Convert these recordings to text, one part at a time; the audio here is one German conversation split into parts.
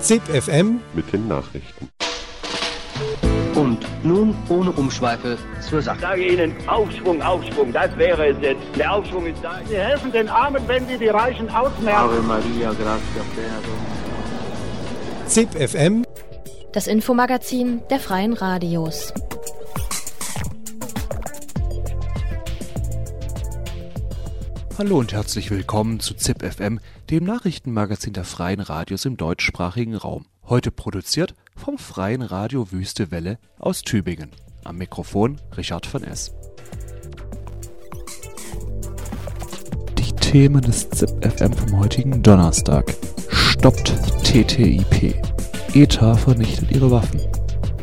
ZIP FM mit den Nachrichten. Und nun ohne Umschweife zur Ich Sache. sage Ihnen, Aufschwung, Aufschwung, das wäre es jetzt. Der Aufschwung ist da. Sie helfen den Armen, wenn sie die Reichen ausmerken. Ave Maria, plena ZIP FM Das Infomagazin der Freien Radios. Hallo und herzlich willkommen zu ZIP FM, dem Nachrichtenmagazin der Freien Radios im deutschsprachigen Raum. Heute produziert vom Freien Radio Wüste Welle aus Tübingen. Am Mikrofon Richard von S. Die Themen des ZIP FM vom heutigen Donnerstag. Stoppt TTIP. ETA vernichtet ihre Waffen.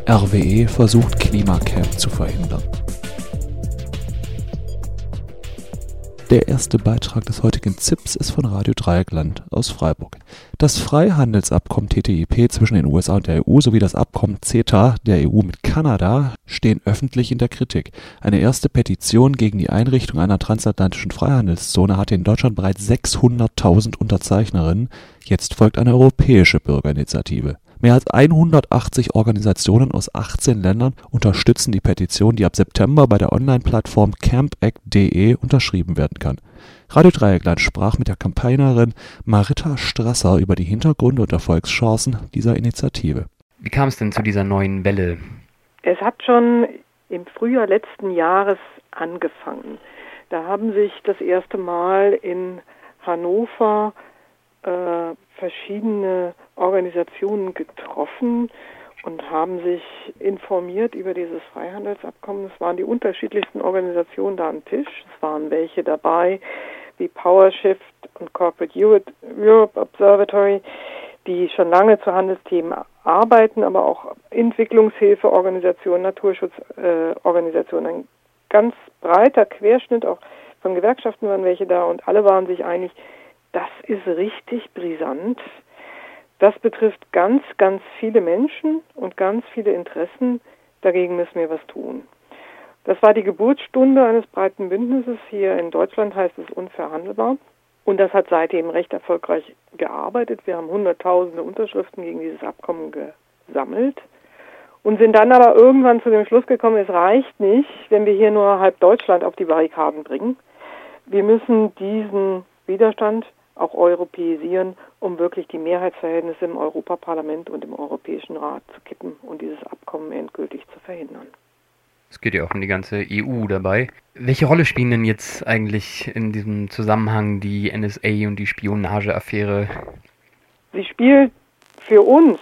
RWE versucht Klimacamp zu verhindern. Der erste Beitrag des heutigen ZIPs ist von Radio Dreieckland aus Freiburg. Das Freihandelsabkommen TTIP zwischen den USA und der EU sowie das Abkommen CETA der EU mit Kanada stehen öffentlich in der Kritik. Eine erste Petition gegen die Einrichtung einer transatlantischen Freihandelszone hatte in Deutschland bereits 600.000 Unterzeichnerinnen. Jetzt folgt eine europäische Bürgerinitiative. Mehr als 180 Organisationen aus 18 Ländern unterstützen die Petition, die ab September bei der Online-Plattform campact.de unterschrieben werden kann. Radio Dreieckland sprach mit der Campaignerin Marita Strasser über die Hintergründe und Erfolgschancen dieser Initiative. Wie kam es denn zu dieser neuen Welle? Es hat schon im Frühjahr letzten Jahres angefangen. Da haben sich das erste Mal in Hannover äh, verschiedene Organisationen getroffen und haben sich informiert über dieses Freihandelsabkommen. Es waren die unterschiedlichsten Organisationen da am Tisch. Es waren welche dabei wie PowerShift und Corporate Europe Observatory, die schon lange zu Handelsthemen arbeiten, aber auch Entwicklungshilfeorganisationen, Naturschutzorganisationen. Ein ganz breiter Querschnitt, auch von Gewerkschaften waren welche da und alle waren sich einig, das ist richtig brisant. Das betrifft ganz, ganz viele Menschen und ganz viele Interessen. Dagegen müssen wir was tun. Das war die Geburtsstunde eines breiten Bündnisses. Hier in Deutschland heißt es unverhandelbar. Und das hat seitdem recht erfolgreich gearbeitet. Wir haben hunderttausende Unterschriften gegen dieses Abkommen gesammelt und sind dann aber irgendwann zu dem Schluss gekommen, es reicht nicht, wenn wir hier nur halb Deutschland auf die Barrikaden bringen. Wir müssen diesen Widerstand auch europäisieren, um wirklich die Mehrheitsverhältnisse im Europaparlament und im Europäischen Rat zu kippen und dieses Abkommen endgültig zu verhindern. Es geht ja auch um die ganze EU dabei. Welche Rolle spielen denn jetzt eigentlich in diesem Zusammenhang die NSA und die Spionageaffäre? Sie spielt für uns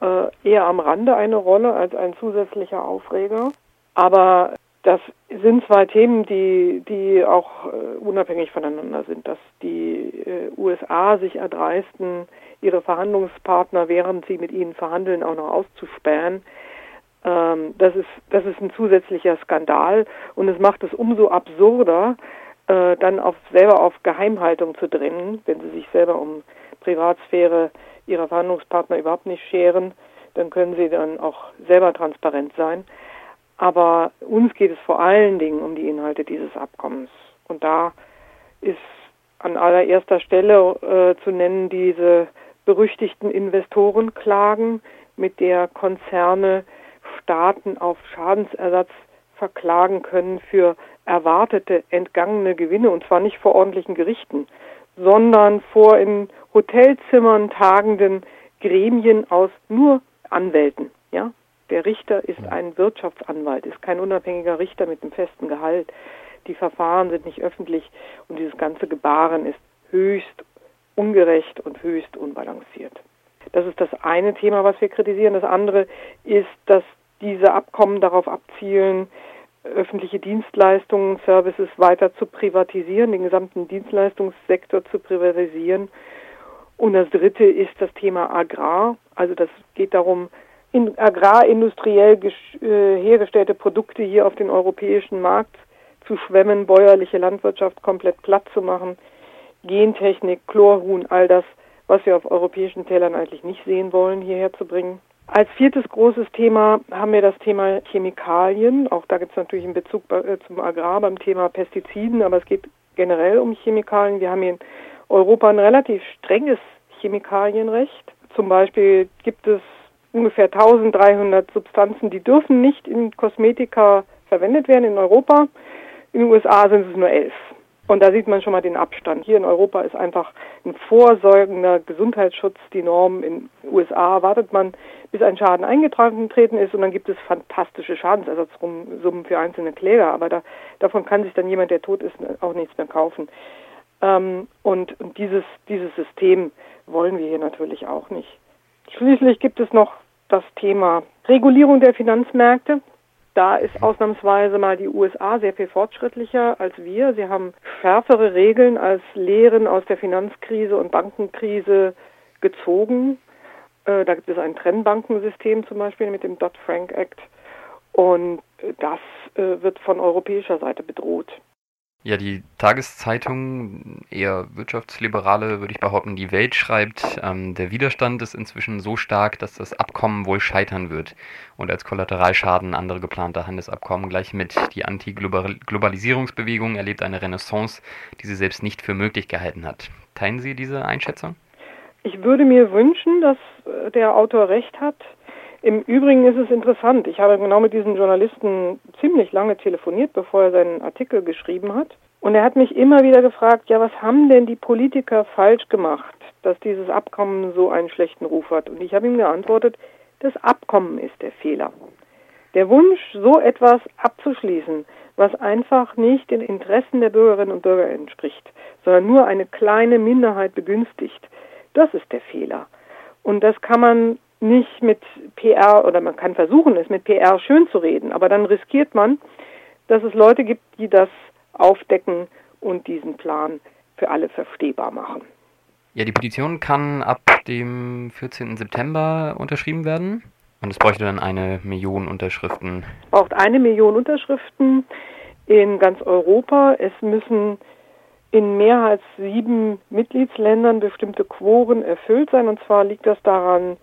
äh, eher am Rande eine Rolle als ein zusätzlicher Aufreger. Aber das sind zwei Themen, die, die auch äh, unabhängig voneinander sind, dass die äh, USA sich erdreisten, ihre Verhandlungspartner, während sie mit ihnen verhandeln, auch noch auszuspähen. Ähm, das, ist, das ist ein zusätzlicher Skandal und es macht es umso absurder, äh, dann auf, selber auf Geheimhaltung zu drängen, wenn sie sich selber um Privatsphäre ihrer Verhandlungspartner überhaupt nicht scheren, dann können sie dann auch selber transparent sein. Aber uns geht es vor allen Dingen um die Inhalte dieses Abkommens. Und da ist an allererster Stelle äh, zu nennen diese berüchtigten Investorenklagen, mit der Konzerne Staaten auf Schadensersatz verklagen können für erwartete entgangene Gewinne, und zwar nicht vor ordentlichen Gerichten, sondern vor in Hotelzimmern tagenden Gremien aus nur Anwälten. Der Richter ist ein Wirtschaftsanwalt, ist kein unabhängiger Richter mit einem festen Gehalt. Die Verfahren sind nicht öffentlich und dieses ganze Gebaren ist höchst ungerecht und höchst unbalanciert. Das ist das eine Thema, was wir kritisieren. Das andere ist, dass diese Abkommen darauf abzielen, öffentliche Dienstleistungen, Services weiter zu privatisieren, den gesamten Dienstleistungssektor zu privatisieren. Und das dritte ist das Thema Agrar. Also das geht darum, in agrarindustriell äh, hergestellte Produkte hier auf den europäischen Markt zu schwemmen, bäuerliche Landwirtschaft komplett platt zu machen, Gentechnik, Chlorhuhn, all das, was wir auf europäischen Tellern eigentlich nicht sehen wollen, hierher zu bringen. Als viertes großes Thema haben wir das Thema Chemikalien. Auch da gibt es natürlich einen Bezug äh, zum Agrar beim Thema Pestiziden, aber es geht generell um Chemikalien. Wir haben hier in Europa ein relativ strenges Chemikalienrecht. Zum Beispiel gibt es ungefähr 1300 Substanzen, die dürfen nicht in Kosmetika verwendet werden in Europa. In den USA sind es nur elf. Und da sieht man schon mal den Abstand. Hier in Europa ist einfach ein vorsorgender Gesundheitsschutz die Norm. In den USA wartet man, bis ein Schaden eingetragen getreten ist und dann gibt es fantastische Schadensersatzsummen für einzelne Kläger. Aber da, davon kann sich dann jemand, der tot ist, auch nichts mehr kaufen. Ähm, und, und dieses, dieses System wollen wir hier natürlich auch nicht. Schließlich gibt es noch das Thema Regulierung der Finanzmärkte. Da ist ausnahmsweise mal die USA sehr viel fortschrittlicher als wir. Sie haben schärfere Regeln als Lehren aus der Finanzkrise und Bankenkrise gezogen. Äh, da gibt es ein Trennbankensystem zum Beispiel mit dem Dodd-Frank Act. Und das äh, wird von europäischer Seite bedroht. Ja, die Tageszeitung, eher wirtschaftsliberale, würde ich behaupten, die Welt schreibt, ähm, der Widerstand ist inzwischen so stark, dass das Abkommen wohl scheitern wird und als Kollateralschaden andere geplante Handelsabkommen gleich mit. Die Anti-Globalisierungsbewegung erlebt eine Renaissance, die sie selbst nicht für möglich gehalten hat. Teilen Sie diese Einschätzung? Ich würde mir wünschen, dass äh, der Autor recht hat. Im Übrigen ist es interessant. Ich habe genau mit diesem Journalisten ziemlich lange telefoniert, bevor er seinen Artikel geschrieben hat. Und er hat mich immer wieder gefragt, ja, was haben denn die Politiker falsch gemacht, dass dieses Abkommen so einen schlechten Ruf hat? Und ich habe ihm geantwortet, das Abkommen ist der Fehler. Der Wunsch, so etwas abzuschließen, was einfach nicht den Interessen der Bürgerinnen und Bürger entspricht, sondern nur eine kleine Minderheit begünstigt, das ist der Fehler. Und das kann man nicht mit PR oder man kann versuchen, es mit PR schön zu reden, aber dann riskiert man, dass es Leute gibt, die das aufdecken und diesen Plan für alle verstehbar machen. Ja, die Petition kann ab dem 14. September unterschrieben werden und es bräuchte dann eine Million Unterschriften. Es braucht eine Million Unterschriften in ganz Europa. Es müssen in mehr als sieben Mitgliedsländern bestimmte Quoren erfüllt sein. Und zwar liegt das daran,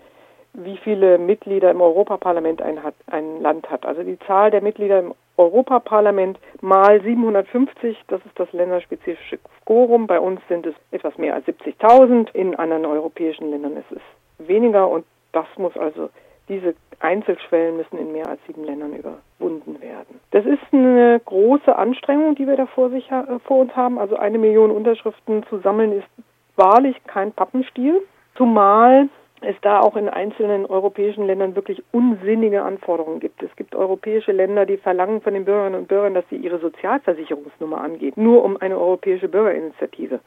wie viele Mitglieder im Europaparlament ein, hat, ein Land hat. Also die Zahl der Mitglieder im Europaparlament mal 750, das ist das länderspezifische Quorum. Bei uns sind es etwas mehr als 70.000. In anderen europäischen Ländern ist es weniger und das muss also, diese Einzelschwellen müssen in mehr als sieben Ländern überwunden werden. Das ist eine große Anstrengung, die wir da vor, sich, äh, vor uns haben. Also eine Million Unterschriften zu sammeln ist wahrlich kein Pappenstiel. Zumal es da auch in einzelnen europäischen Ländern wirklich unsinnige Anforderungen gibt. Es gibt europäische Länder, die verlangen von den Bürgerinnen und Bürgern, dass sie ihre Sozialversicherungsnummer angeben, nur um eine europäische Bürgerinitiative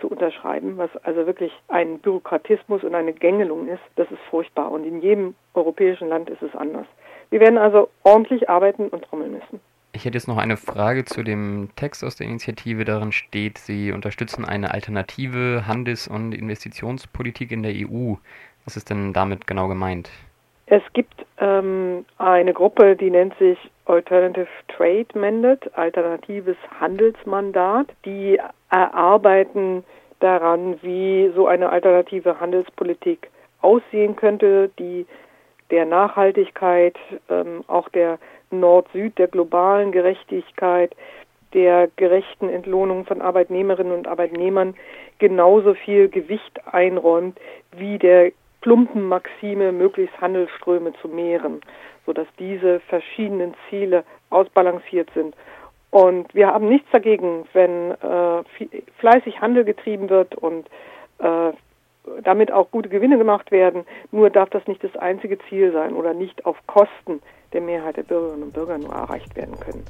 zu unterschreiben, was also wirklich ein Bürokratismus und eine Gängelung ist. Das ist furchtbar und in jedem europäischen Land ist es anders. Wir werden also ordentlich arbeiten und trommeln müssen. Ich hätte jetzt noch eine Frage zu dem Text aus der Initiative. Darin steht, Sie unterstützen eine alternative Handels- und Investitionspolitik in der EU. Was ist denn damit genau gemeint? Es gibt ähm, eine Gruppe, die nennt sich Alternative Trade Mandate, alternatives Handelsmandat. Die erarbeiten daran, wie so eine alternative Handelspolitik aussehen könnte, die der Nachhaltigkeit, ähm, auch der Nord-Süd, der globalen Gerechtigkeit, der gerechten Entlohnung von Arbeitnehmerinnen und Arbeitnehmern genauso viel Gewicht einräumt wie der plumpen Maxime, möglichst Handelsströme zu mehren, sodass diese verschiedenen Ziele ausbalanciert sind. Und wir haben nichts dagegen, wenn äh, fleißig Handel getrieben wird und äh, damit auch gute Gewinne gemacht werden. Nur darf das nicht das einzige Ziel sein oder nicht auf Kosten der Mehrheit der Bürgerinnen und Bürger nur erreicht werden können.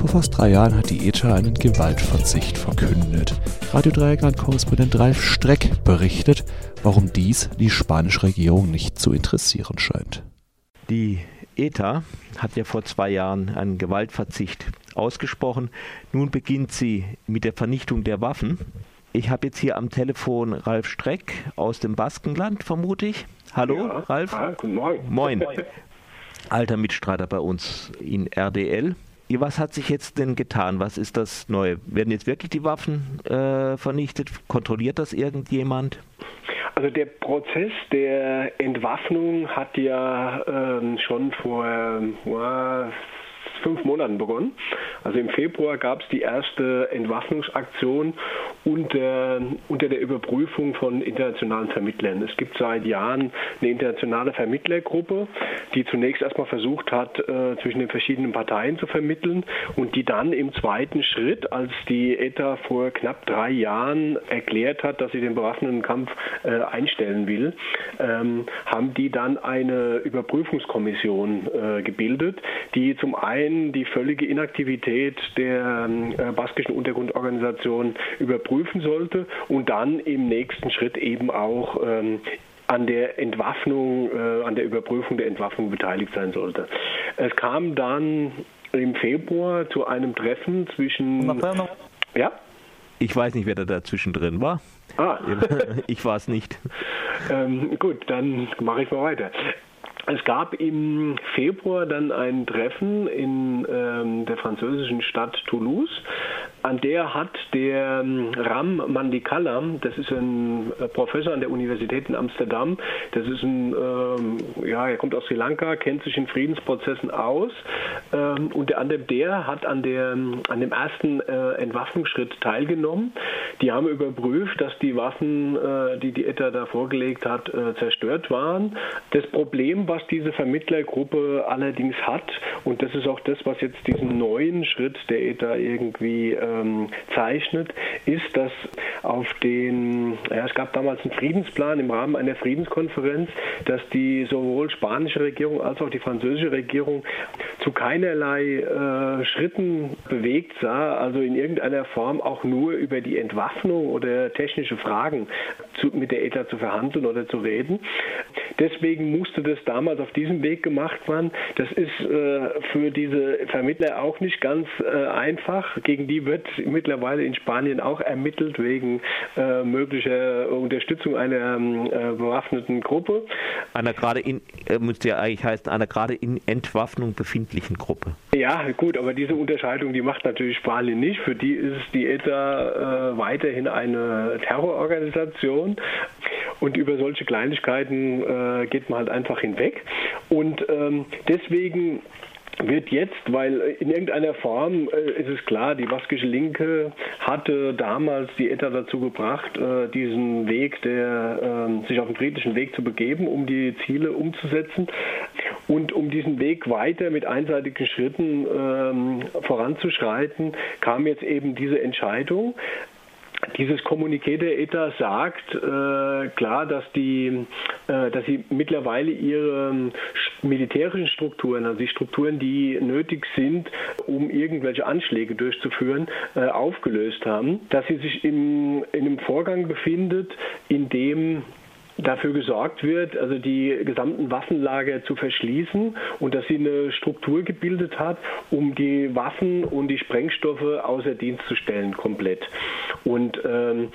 Vor fast drei Jahren hat die ETA einen Gewaltverzicht verkündet. Radio Dreieckland-Korrespondent Ralf Streck berichtet, warum dies die spanische Regierung nicht zu interessieren scheint. Die ETA hat ja vor zwei Jahren einen Gewaltverzicht ausgesprochen. Nun beginnt sie mit der Vernichtung der Waffen. Ich habe jetzt hier am Telefon Ralf Streck aus dem Baskenland, vermute ich. Hallo, ja, Ralf. Guten Morgen. Moin. Alter Mitstreiter bei uns in RDL. Was hat sich jetzt denn getan? Was ist das Neue? Werden jetzt wirklich die Waffen äh, vernichtet? Kontrolliert das irgendjemand? Also der Prozess der Entwaffnung hat ja ähm, schon vor äh, fünf Monaten begonnen. Also im Februar gab es die erste Entwaffnungsaktion unter, unter der Überprüfung von internationalen Vermittlern. Es gibt seit Jahren eine internationale Vermittlergruppe, die zunächst erstmal versucht hat, äh, zwischen den verschiedenen Parteien zu vermitteln und die dann im zweiten Schritt, als die ETA vor knapp drei Jahren erklärt hat, dass sie den bewaffneten Kampf äh, einstellen will, ähm, haben die dann eine Überprüfungskommission äh, gebildet, die zum einen die völlige Inaktivität der äh, baskischen Untergrundorganisation überprüfen sollte und dann im nächsten Schritt eben auch ähm, an der Entwaffnung, äh, an der Überprüfung der Entwaffnung beteiligt sein sollte. Es kam dann im Februar zu einem Treffen zwischen. Ja? Ich weiß nicht, wer da dazwischen drin war. Ah. Ich war es nicht. Ähm, gut, dann mache ich mal weiter. Es gab im Februar dann ein Treffen in ähm, der französischen Stadt Toulouse. An der hat der ähm, Ram Mandikala, das ist ein äh, Professor an der Universität in Amsterdam, das ist ein, ähm, ja, er kommt aus Sri Lanka, kennt sich in Friedensprozessen aus. Ähm, unter anderem der hat an, der, an dem ersten äh, Entwaffnungsschritt teilgenommen. Die haben überprüft, dass die Waffen, äh, die die ETA da vorgelegt hat, äh, zerstört waren. Das Problem, was diese Vermittlergruppe allerdings hat, und das ist auch das, was jetzt diesen neuen Schritt der ETA irgendwie ähm, zeichnet, ist, dass auf den, ja, es gab damals einen Friedensplan im Rahmen einer Friedenskonferenz, dass die sowohl spanische Regierung als auch die französische Regierung zu keinerlei äh, Schritten bewegt sah, also in irgendeiner Form auch nur über die Entwaffnung oder technische Fragen zu, mit der ETA zu verhandeln oder zu reden. Deswegen musste das damals auf diesem Weg gemacht werden. Das ist äh, für diese Vermittler auch nicht ganz äh, einfach. Gegen die wird mittlerweile in Spanien auch ermittelt wegen äh, möglicher Unterstützung einer ähm, äh, bewaffneten Gruppe. Einer gerade in, äh, müsste ja eigentlich heißen, einer gerade in Entwaffnung befindlichen Gruppe. Ja, gut, aber diese Unterscheidung, die macht natürlich Spanien nicht. Für die ist die ETA äh, weiterhin eine Terrororganisation. Und über solche Kleinigkeiten äh, geht man halt einfach hinweg. Und ähm, deswegen wird jetzt, weil in irgendeiner Form äh, ist es klar, die baskische Linke hatte damals die ETA dazu gebracht, äh, diesen Weg, der, äh, sich auf den friedlichen Weg zu begeben, um die Ziele umzusetzen. Und um diesen Weg weiter mit einseitigen Schritten ähm, voranzuschreiten, kam jetzt eben diese Entscheidung. Dieses Kommuniqué der ETA sagt äh, klar, dass, die, äh, dass sie mittlerweile ihre militärischen Strukturen, also die Strukturen, die nötig sind, um irgendwelche Anschläge durchzuführen, äh, aufgelöst haben. Dass sie sich im, in einem Vorgang befindet, in dem dafür gesorgt wird, also die gesamten Waffenlager zu verschließen und dass sie eine Struktur gebildet hat, um die Waffen und die Sprengstoffe außer Dienst zu stellen, komplett. Und ähm,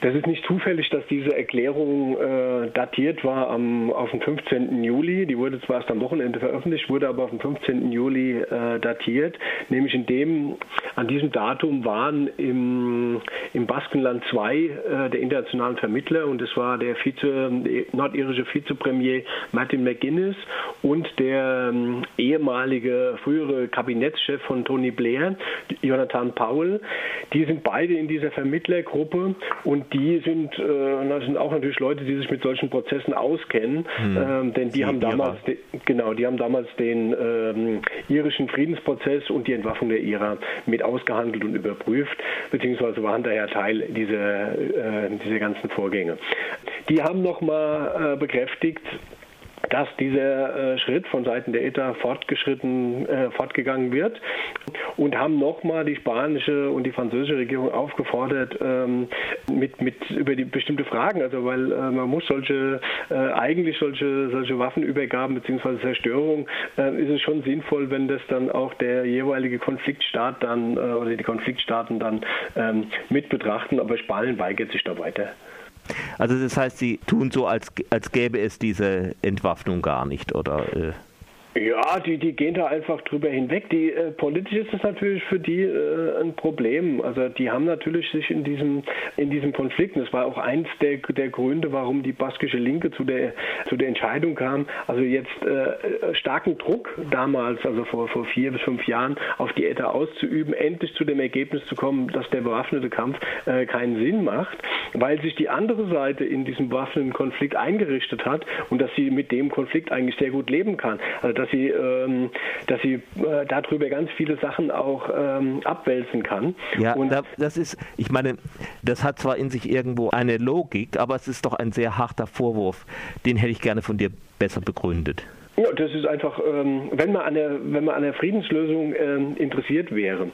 das ist nicht zufällig, dass diese Erklärung äh, datiert war am, auf den 15. Juli. Die wurde zwar erst am Wochenende veröffentlicht, wurde aber auf den 15. Juli äh, datiert. Nämlich in dem, an diesem Datum waren im, im Baskenland zwei äh, der internationalen Vermittler und es war der Vize, nordirische Vizepremier Martin McGuinness und der ähm, ehemalige frühere Kabinettschef von Tony Blair, Jonathan Powell. Die sind beide in dieser Vermittlergruppe und die sind, äh, das sind auch natürlich Leute, die sich mit solchen Prozessen auskennen, hm. ähm, denn die, die haben damals, de, genau, die haben damals den ähm, irischen Friedensprozess und die Entwaffnung der IRA mit ausgehandelt und überprüft, beziehungsweise waren daher Teil dieser, äh, dieser ganzen Vorgänge. Die haben nochmal äh, bekräftigt, dass dieser äh, Schritt von Seiten der ETA fortgeschritten, äh, fortgegangen wird und haben nochmal die spanische und die französische Regierung aufgefordert, ähm, mit, mit über die bestimmte Fragen, also weil äh, man muss solche, äh, eigentlich solche, solche Waffenübergaben bzw. Zerstörung, äh, ist es schon sinnvoll, wenn das dann auch der jeweilige Konfliktstaat dann oder die Konfliktstaaten dann ähm, mit betrachten, aber Spanien weigert sich da weiter. Also das heißt, Sie tun so, als, als gäbe es diese Entwaffnung gar nicht, oder? Äh? Ja, die, die gehen da einfach drüber hinweg. Die, äh, politisch ist es natürlich für die äh, ein Problem. Also die haben natürlich sich in diesem, in diesem Konflikt, und das war auch eins der, der Gründe, warum die baskische Linke zu der, zu der Entscheidung kam, also jetzt äh, starken Druck damals, also vor, vor vier bis fünf Jahren, auf die ETA auszuüben, endlich zu dem Ergebnis zu kommen, dass der bewaffnete Kampf äh, keinen Sinn macht, weil sich die andere Seite in diesem bewaffneten Konflikt eingerichtet hat und dass sie mit dem Konflikt eigentlich sehr gut leben kann. Also dass sie, ähm, dass sie äh, darüber ganz viele Sachen auch ähm, abwälzen kann. Ja, und das ist, ich meine, das hat zwar in sich irgendwo eine Logik, aber es ist doch ein sehr harter Vorwurf. Den hätte ich gerne von dir besser begründet. Ja, das ist einfach, ähm, wenn man an der, wenn man an der Friedenslösung ähm, interessiert wäre,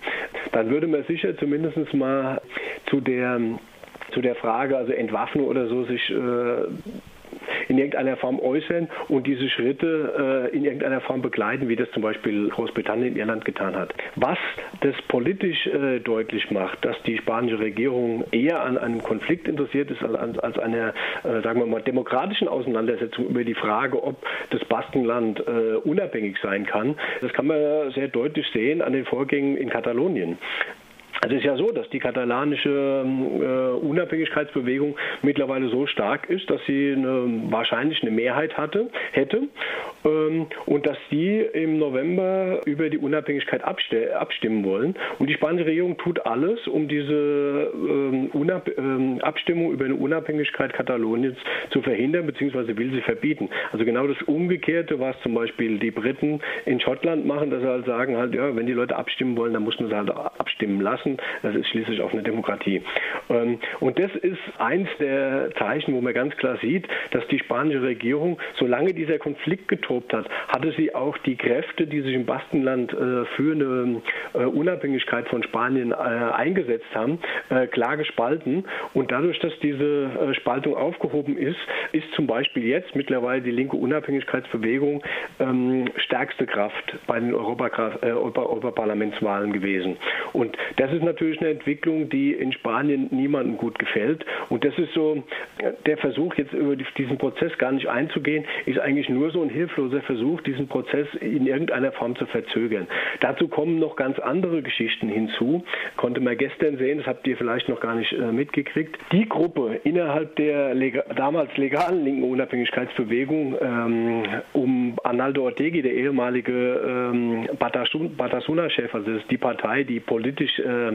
dann würde man sicher zumindest mal zu der zu der Frage, also Entwaffnung oder so, sich äh, in irgendeiner Form äußern und diese Schritte äh, in irgendeiner Form begleiten, wie das zum Beispiel Großbritannien in Irland getan hat. Was das politisch äh, deutlich macht, dass die spanische Regierung eher an einem Konflikt interessiert ist als, als einer, äh, sagen wir mal, demokratischen Auseinandersetzung über die Frage, ob das Baskenland äh, unabhängig sein kann, das kann man sehr deutlich sehen an den Vorgängen in Katalonien. Also es ist ja so, dass die katalanische äh, Unabhängigkeitsbewegung mittlerweile so stark ist, dass sie eine, wahrscheinlich eine Mehrheit hatte, hätte ähm, und dass die im November über die Unabhängigkeit abstimmen wollen. Und die spanische Regierung tut alles, um diese ähm, ähm, Abstimmung über eine Unabhängigkeit Kataloniens zu verhindern, beziehungsweise will sie verbieten. Also genau das Umgekehrte, was zum Beispiel die Briten in Schottland machen, dass sie halt sagen, halt, ja, wenn die Leute abstimmen wollen, dann muss man sie halt abstimmen lassen. Das ist schließlich auch eine Demokratie. Und das ist eins der Zeichen, wo man ganz klar sieht, dass die spanische Regierung, solange dieser Konflikt ausgetobt hat, hatte sie auch die Kräfte, die sich im Baskenland äh, für eine äh, Unabhängigkeit von Spanien äh, eingesetzt haben, klar gespalten. Und dadurch, dass diese Spaltung aufgehoben ist, ist zum Beispiel jetzt mittlerweile die linke Unabhängigkeitsbewegung ähm, stärkste Kraft bei den Europaparlamentswahlen gewesen. Und das ist natürlich eine Entwicklung, die in Spanien niemandem gut gefällt. Und das ist so der Versuch, jetzt über diesen Prozess gar nicht einzugehen, ist eigentlich nur so ein hilfloser Versuch, diesen Prozess in irgendeiner Form zu verzögern. Dazu kommen noch ganz andere Geschichten hinzu. Konnte man gestern sehen, das habt ihr vielleicht noch gar nicht äh, mitgekriegt. Die Gruppe innerhalb der lega damals legalen linken Unabhängigkeitsbewegung ähm, um Arnaldo Ortegi, der ehemalige ähm, Batasuna-Chef, also das ist die Partei, die politisch äh,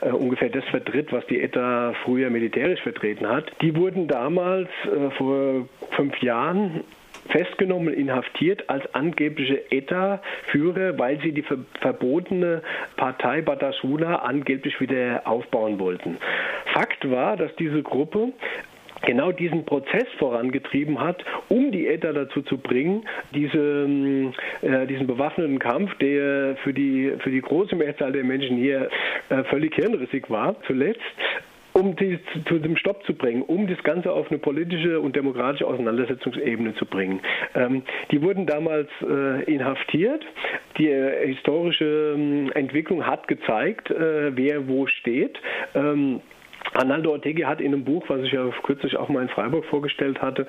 äh, ungefähr das vertritt, was die ETA früher militärisch vertreten hat, die wurden damals äh, vor fünf Jahren festgenommen, inhaftiert als angebliche ETA-Führer, weil sie die ver verbotene Partei Batasuna angeblich wieder aufbauen wollten. Fakt war, dass diese Gruppe genau diesen Prozess vorangetrieben hat, um die ETA dazu zu bringen, diese, äh, diesen bewaffneten Kampf, der für die, für die große Mehrzahl der Menschen hier äh, völlig hirnrissig war, zuletzt um die zu, dem Stopp zu bringen, um das Ganze auf eine politische und demokratische Auseinandersetzungsebene zu bringen. Ähm, die wurden damals äh, inhaftiert. Die äh, historische äh, Entwicklung hat gezeigt, äh, wer wo steht. Ähm, Arnaldo Ortegi hat in einem Buch, was ich ja kürzlich auch mal in Freiburg vorgestellt hatte,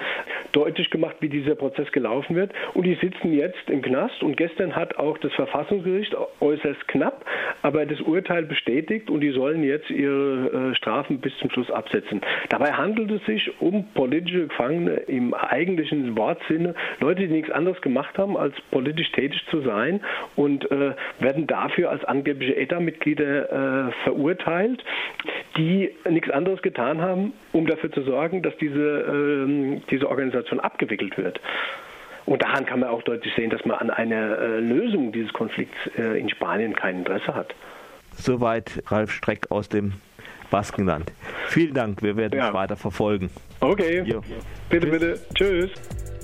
deutlich gemacht, wie dieser Prozess gelaufen wird. Und die sitzen jetzt im Knast. Und gestern hat auch das Verfassungsgericht äußerst knapp, aber das Urteil bestätigt und die sollen jetzt ihre äh, Strafen bis zum Schluss absetzen. Dabei handelt es sich um politische Gefangene im eigentlichen Wortsinne, Leute, die nichts anderes gemacht haben, als politisch tätig zu sein und äh, werden dafür als angebliche ETA-Mitglieder äh, verurteilt, die nichts anderes getan haben, um dafür zu sorgen, dass diese, ähm, diese Organisation abgewickelt wird. Und daran kann man auch deutlich sehen, dass man an einer äh, Lösung dieses Konflikts äh, in Spanien kein Interesse hat. Soweit Ralf Streck aus dem Baskenland. Vielen Dank, wir werden ja. es weiter verfolgen. Okay, jo. bitte, Tschüss. bitte. Tschüss.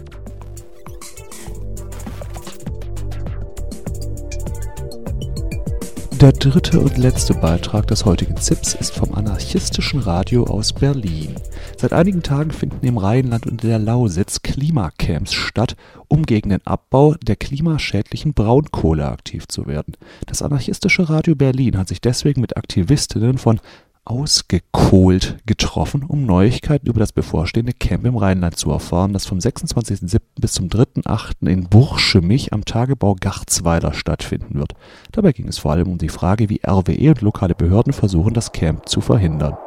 Der dritte und letzte Beitrag des heutigen ZIPs ist vom anarchistischen Radio aus Berlin. Seit einigen Tagen finden im Rheinland und in der Lausitz Klimacamps statt, um gegen den Abbau der klimaschädlichen Braunkohle aktiv zu werden. Das anarchistische Radio Berlin hat sich deswegen mit Aktivistinnen von ausgekohlt getroffen, um Neuigkeiten über das bevorstehende Camp im Rheinland zu erfahren, das vom 26.07. bis zum 3.08. in Burschemich am Tagebau Garzweiler stattfinden wird. Dabei ging es vor allem um die Frage, wie RWE und lokale Behörden versuchen, das Camp zu verhindern.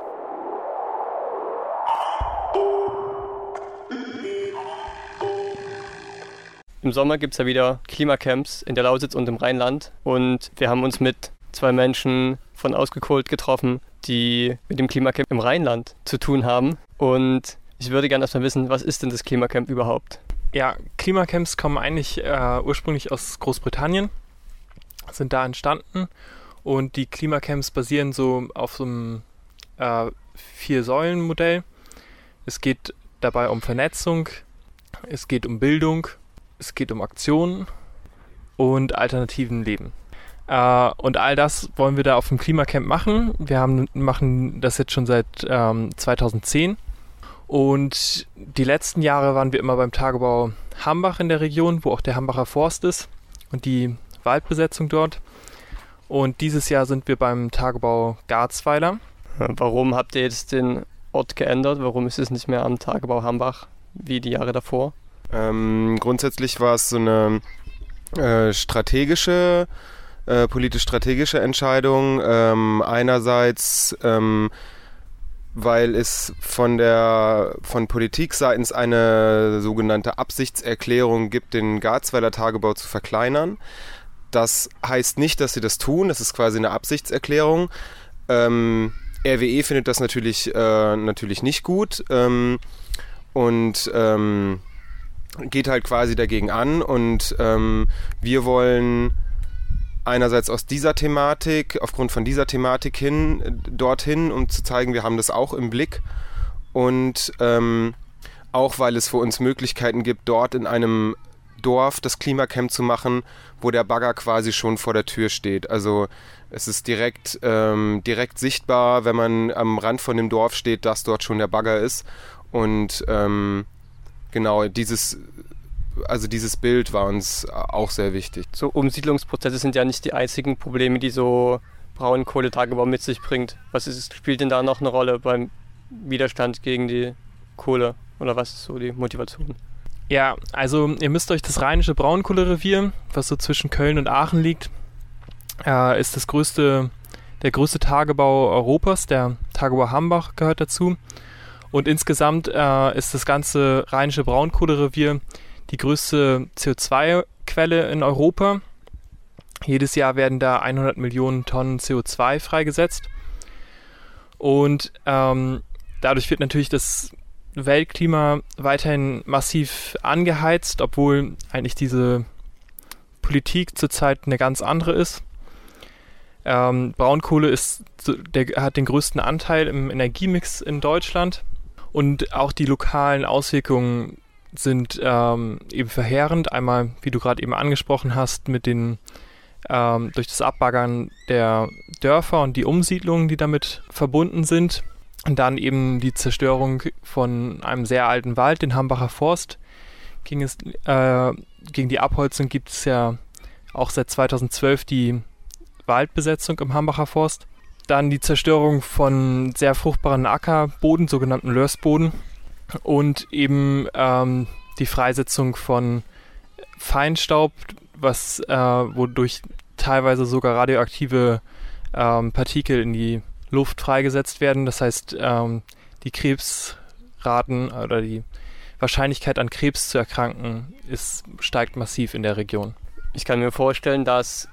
Im Sommer gibt es ja wieder Klimacamps in der Lausitz und im Rheinland und wir haben uns mit zwei Menschen von Ausgekohlt getroffen, die mit dem Klimacamp im Rheinland zu tun haben. Und ich würde gerne erstmal wissen, was ist denn das Klimacamp überhaupt? Ja, Klimacamps kommen eigentlich äh, ursprünglich aus Großbritannien, sind da entstanden und die Klimacamps basieren so auf so einem äh, Vier-Säulen-Modell. Es geht dabei um Vernetzung, es geht um Bildung, es geht um Aktionen und alternativen Leben. Äh, und all das wollen wir da auf dem Klimacamp machen. Wir haben, machen das jetzt schon seit ähm, 2010. Und die letzten Jahre waren wir immer beim Tagebau Hambach in der Region, wo auch der Hambacher Forst ist und die Waldbesetzung dort. Und dieses Jahr sind wir beim Tagebau Garzweiler. Warum habt ihr jetzt den Ort geändert? Warum ist es nicht mehr am Tagebau Hambach wie die Jahre davor? Ähm, grundsätzlich war es so eine äh, strategische äh, politisch-strategische Entscheidung. Ähm, einerseits, ähm, weil es von der von Politik seitens eine sogenannte Absichtserklärung gibt, den Garzweiler Tagebau zu verkleinern. Das heißt nicht, dass sie das tun. Das ist quasi eine Absichtserklärung. Ähm, RWE findet das natürlich, äh, natürlich nicht gut ähm, und ähm, geht halt quasi dagegen an. Und ähm, wir wollen einerseits aus dieser Thematik, aufgrund von dieser Thematik hin, dorthin, um zu zeigen, wir haben das auch im Blick. Und ähm, auch weil es für uns Möglichkeiten gibt, dort in einem Dorf das Klimacamp zu machen, wo der Bagger quasi schon vor der Tür steht. Also es ist direkt, ähm, direkt sichtbar, wenn man am Rand von dem Dorf steht, dass dort schon der Bagger ist. Und ähm, genau dieses also dieses Bild war uns auch sehr wichtig. So Umsiedlungsprozesse sind ja nicht die einzigen Probleme, die so Braunkohletagebau mit sich bringt. Was ist, spielt denn da noch eine Rolle beim Widerstand gegen die Kohle? Oder was ist so die Motivation? Ja, also ihr müsst euch das rheinische Braunkohlerevier, was so zwischen Köln und Aachen liegt, äh, ist das größte, der größte Tagebau Europas. Der Tagebau Hambach gehört dazu. Und insgesamt äh, ist das ganze rheinische Braunkohlerevier die größte CO2-Quelle in Europa. Jedes Jahr werden da 100 Millionen Tonnen CO2 freigesetzt. Und ähm, dadurch wird natürlich das Weltklima weiterhin massiv angeheizt, obwohl eigentlich diese Politik zurzeit eine ganz andere ist. Ähm, Braunkohle ist, der, hat den größten Anteil im Energiemix in Deutschland und auch die lokalen Auswirkungen sind ähm, eben verheerend. Einmal, wie du gerade eben angesprochen hast, mit den ähm, durch das Abbaggern der Dörfer und die Umsiedlungen, die damit verbunden sind. Und dann eben die Zerstörung von einem sehr alten Wald, den Hambacher Forst. Gegen, es, äh, gegen die Abholzung gibt es ja auch seit 2012 die Waldbesetzung im Hambacher Forst. Dann die Zerstörung von sehr fruchtbaren Ackerboden, sogenannten Lörsboden, und eben ähm, die Freisetzung von Feinstaub, was äh, wodurch teilweise sogar radioaktive ähm, Partikel in die Luft freigesetzt werden. Das heißt, ähm, die Krebsraten oder die Wahrscheinlichkeit an Krebs zu erkranken ist, steigt massiv in der Region. Ich kann mir vorstellen, dass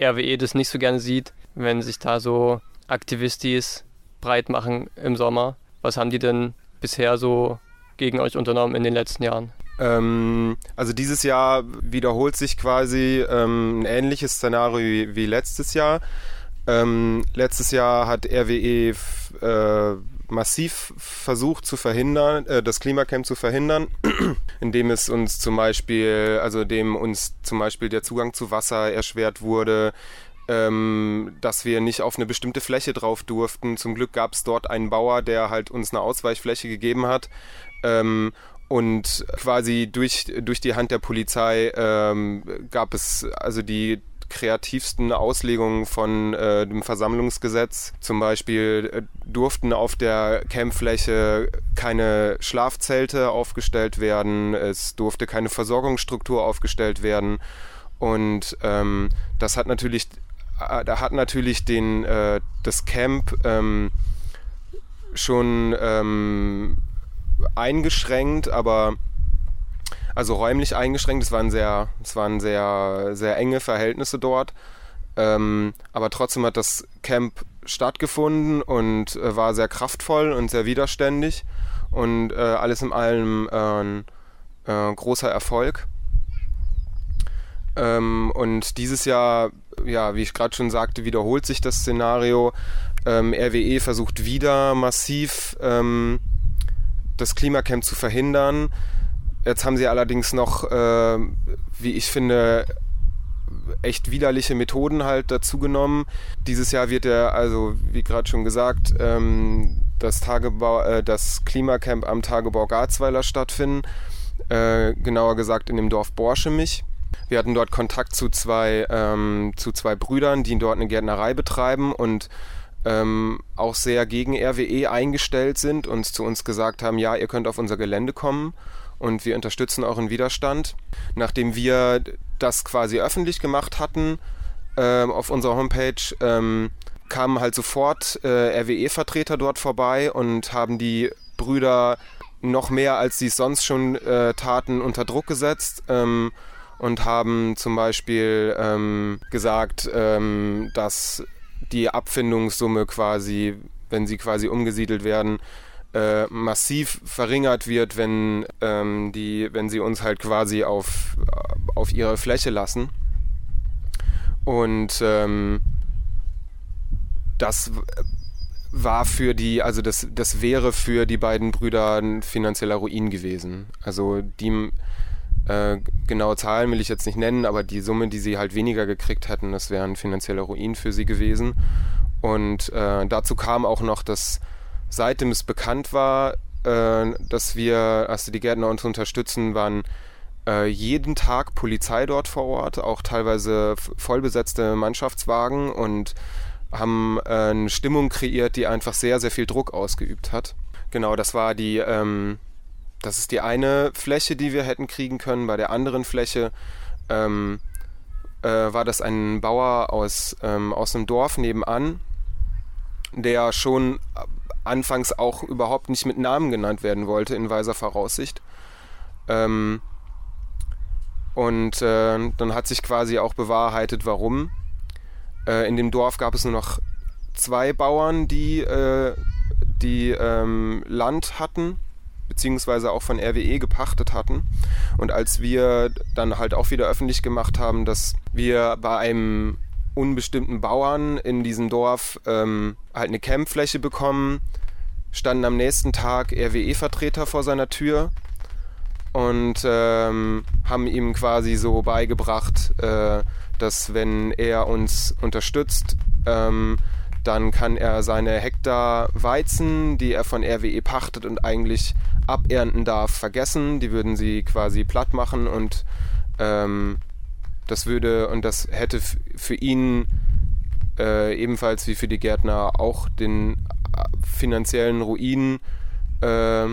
RWE das nicht so gerne sieht, wenn sich da so Aktivistis breit machen im Sommer. Was haben die denn bisher so gegen euch unternommen in den letzten Jahren? Ähm, also dieses Jahr wiederholt sich quasi ähm, ein ähnliches Szenario wie, wie letztes Jahr. Ähm, letztes Jahr hat RWE äh, massiv versucht zu verhindern, äh, das Klimacamp zu verhindern, indem es uns zum Beispiel, also dem uns zum Beispiel der Zugang zu Wasser erschwert wurde, ähm, dass wir nicht auf eine bestimmte Fläche drauf durften. Zum Glück gab es dort einen Bauer, der halt uns eine Ausweichfläche gegeben hat. Ähm, und quasi durch, durch die Hand der Polizei ähm, gab es, also die kreativsten Auslegungen von äh, dem Versammlungsgesetz. Zum Beispiel äh, durften auf der Campfläche keine Schlafzelte aufgestellt werden, es durfte keine Versorgungsstruktur aufgestellt werden. Und ähm, das hat natürlich, da hat natürlich den, äh, das Camp ähm, schon ähm, eingeschränkt, aber also räumlich eingeschränkt. Es waren sehr, es waren sehr, sehr enge Verhältnisse dort. Ähm, aber trotzdem hat das Camp stattgefunden und äh, war sehr kraftvoll und sehr widerständig und äh, alles in allem äh, ein äh, großer Erfolg. Ähm, und dieses Jahr, ja, wie ich gerade schon sagte, wiederholt sich das Szenario. Ähm, RWE versucht wieder massiv ähm, das Klimacamp zu verhindern. Jetzt haben sie allerdings noch, äh, wie ich finde, echt widerliche Methoden halt dazu genommen. Dieses Jahr wird er, also wie gerade schon gesagt, ähm, das, Tagebau, äh, das Klimacamp am Tagebau Garzweiler stattfinden. Äh, genauer gesagt in dem Dorf Borschemich. Wir hatten dort Kontakt zu zwei, ähm, zu zwei Brüdern, die dort eine Gärtnerei betreiben und ähm, auch sehr gegen RWE eingestellt sind und zu uns gesagt haben, ja, ihr könnt auf unser Gelände kommen und wir unterstützen euren Widerstand. Nachdem wir das quasi öffentlich gemacht hatten ähm, auf unserer Homepage, ähm, kamen halt sofort äh, RWE-Vertreter dort vorbei und haben die Brüder noch mehr, als sie es sonst schon äh, taten, unter Druck gesetzt. Ähm, und haben zum Beispiel ähm, gesagt, ähm, dass die Abfindungssumme quasi, wenn sie quasi umgesiedelt werden, äh, massiv verringert wird, wenn, ähm, die, wenn sie uns halt quasi auf, auf ihre Fläche lassen. Und ähm, das war für die, also das, das wäre für die beiden Brüder ein finanzieller Ruin gewesen. Also die äh, genaue Zahlen will ich jetzt nicht nennen, aber die Summe, die sie halt weniger gekriegt hätten, das wäre ein finanzieller Ruin für sie gewesen. Und äh, dazu kam auch noch, dass seitdem es bekannt war, äh, dass wir, also die Gärtner uns unterstützen, waren äh, jeden Tag Polizei dort vor Ort, auch teilweise vollbesetzte Mannschaftswagen und haben äh, eine Stimmung kreiert, die einfach sehr, sehr viel Druck ausgeübt hat. Genau, das war die, ähm, das ist die eine Fläche, die wir hätten kriegen können. Bei der anderen Fläche ähm, äh, war das ein Bauer aus, ähm, aus einem Dorf nebenan, der schon anfangs auch überhaupt nicht mit Namen genannt werden wollte, in weiser Voraussicht. Ähm, und äh, dann hat sich quasi auch bewahrheitet, warum. Äh, in dem Dorf gab es nur noch zwei Bauern, die, äh, die ähm, Land hatten beziehungsweise auch von RWE gepachtet hatten. Und als wir dann halt auch wieder öffentlich gemacht haben, dass wir bei einem unbestimmten Bauern in diesem Dorf ähm, halt eine Campfläche bekommen, standen am nächsten Tag RWE-Vertreter vor seiner Tür und ähm, haben ihm quasi so beigebracht, äh, dass wenn er uns unterstützt, ähm, dann kann er seine Hektar Weizen, die er von RWE pachtet und eigentlich abernten darf, vergessen. Die würden sie quasi platt machen und ähm, das würde und das hätte für ihn äh, ebenfalls wie für die Gärtner auch den äh, finanziellen Ruin äh,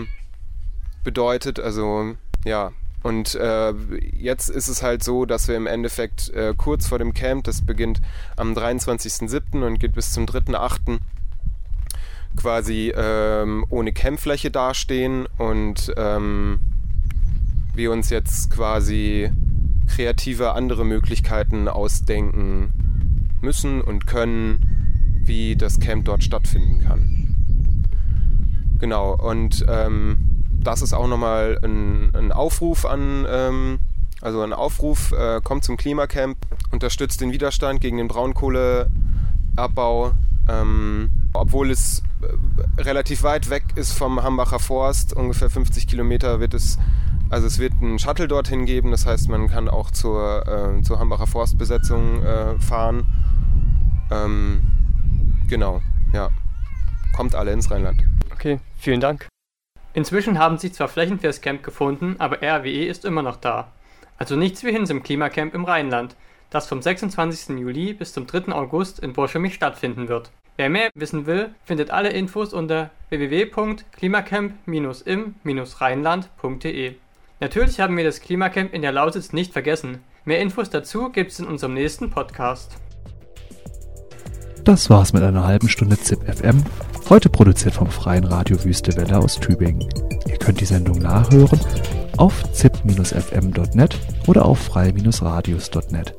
bedeutet. Also ja, und äh, jetzt ist es halt so, dass wir im Endeffekt äh, kurz vor dem Camp, das beginnt am 23.07. und geht bis zum 3.08., quasi ähm, ohne Campfläche dastehen und ähm, wir uns jetzt quasi kreative andere Möglichkeiten ausdenken müssen und können, wie das Camp dort stattfinden kann. Genau, und ähm, das ist auch nochmal ein, ein Aufruf an, ähm, also ein Aufruf, äh, kommt zum Klimacamp, unterstützt den Widerstand gegen den Braunkohleabbau, ähm, obwohl es äh, relativ weit weg ist vom Hambacher Forst, ungefähr 50 Kilometer wird es, also es wird einen Shuttle dorthin geben, das heißt man kann auch zur, äh, zur Hambacher Forstbesetzung äh, fahren. Ähm, genau, ja. Kommt alle ins Rheinland. Okay, vielen Dank. Inzwischen haben sich zwar Flächen fürs Camp gefunden, aber RWE ist immer noch da. Also nichts wie Hins im Klimacamp im Rheinland. das vom 26. Juli bis zum 3. August in Borchemich stattfinden wird. Wer mehr wissen will, findet alle Infos unter www.klimacamp-im-rheinland.de. Natürlich haben wir das Klimacamp in der Lausitz nicht vergessen. Mehr Infos dazu gibt es in unserem nächsten Podcast. Das war's mit einer halben Stunde ZIP FM, heute produziert vom Freien Radio Wüste Welle aus Tübingen. Ihr könnt die Sendung nachhören auf zip-fm.net oder auf frei-radios.net.